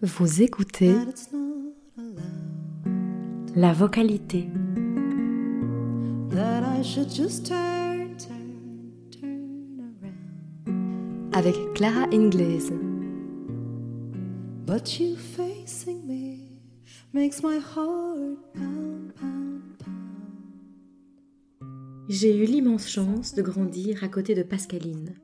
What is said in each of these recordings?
Vous écoutez that it's not allowed. la vocalité. That I should just turn, turn, turn around. avec Clara Ingles. But you facing me makes my heart pound, pound, pound. J'ai eu l'immense chance de grandir à côté de Pascaline.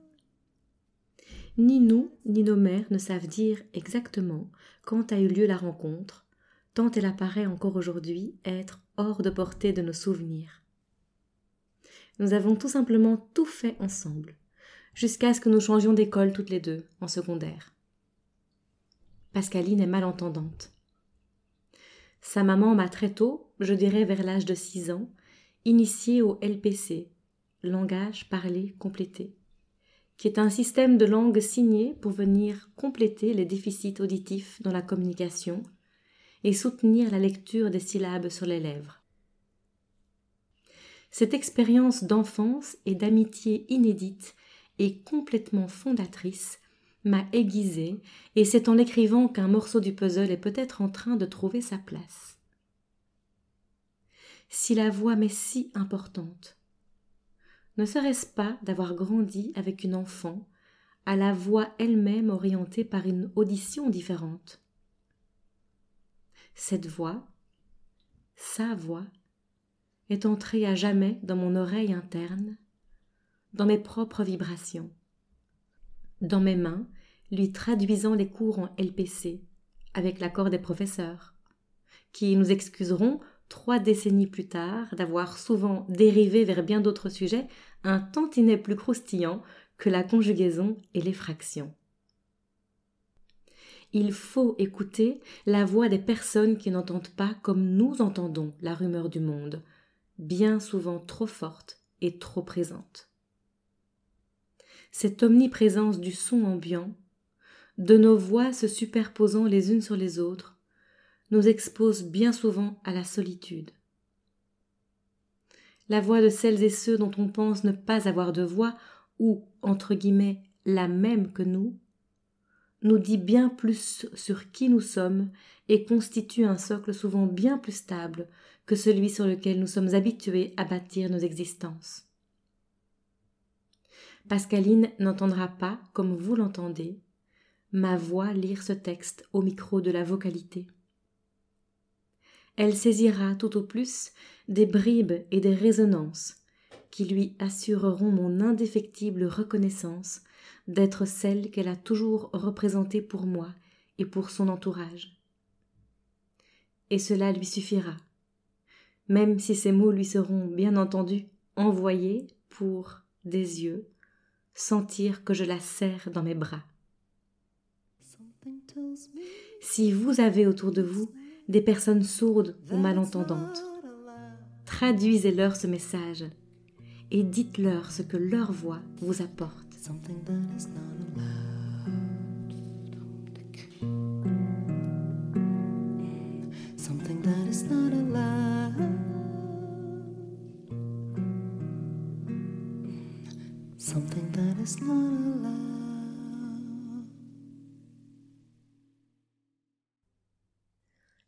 Ni nous, ni nos mères ne savent dire exactement quand a eu lieu la rencontre, tant elle apparaît encore aujourd'hui être hors de portée de nos souvenirs. Nous avons tout simplement tout fait ensemble, jusqu'à ce que nous changions d'école toutes les deux, en secondaire. Pascaline est malentendante. Sa maman m'a très tôt, je dirais vers l'âge de 6 ans, initiée au LPC, langage parlé complété, qui est un système de langue signée pour venir compléter les déficits auditifs dans la communication et soutenir la lecture des syllabes sur les lèvres. Cette expérience d'enfance et d'amitié inédite et complètement fondatrice m'a aiguisée, et c'est en l'écrivant qu'un morceau du puzzle est peut-être en train de trouver sa place. Si la voix m'est si importante, ne serait-ce pas d'avoir grandi avec une enfant à la voix elle-même orientée par une audition différente? Cette voix, sa voix, est entrée à jamais dans mon oreille interne, dans mes propres vibrations, dans mes mains, lui traduisant les cours en LPC, avec l'accord des professeurs, qui nous excuseront trois décennies plus tard d'avoir souvent dérivé vers bien d'autres sujets un tantinet plus croustillant que la conjugaison et les fractions. Il faut écouter la voix des personnes qui n'entendent pas comme nous entendons la rumeur du monde, bien souvent trop forte et trop présente. Cette omniprésence du son ambiant, de nos voix se superposant les unes sur les autres, nous expose bien souvent à la solitude. La voix de celles et ceux dont on pense ne pas avoir de voix, ou, entre guillemets, la même que nous, nous dit bien plus sur qui nous sommes et constitue un socle souvent bien plus stable que celui sur lequel nous sommes habitués à bâtir nos existences. Pascaline n'entendra pas, comme vous l'entendez, ma voix lire ce texte au micro de la vocalité. Elle saisira tout au plus des bribes et des résonances qui lui assureront mon indéfectible reconnaissance d'être celle qu'elle a toujours représentée pour moi et pour son entourage. Et cela lui suffira, même si ces mots lui seront bien entendu envoyés pour des yeux sentir que je la serre dans mes bras. Si vous avez autour de vous des personnes sourdes ou malentendantes, traduisez-leur ce message et dites-leur ce que leur voix vous apporte. Something that is not allowed.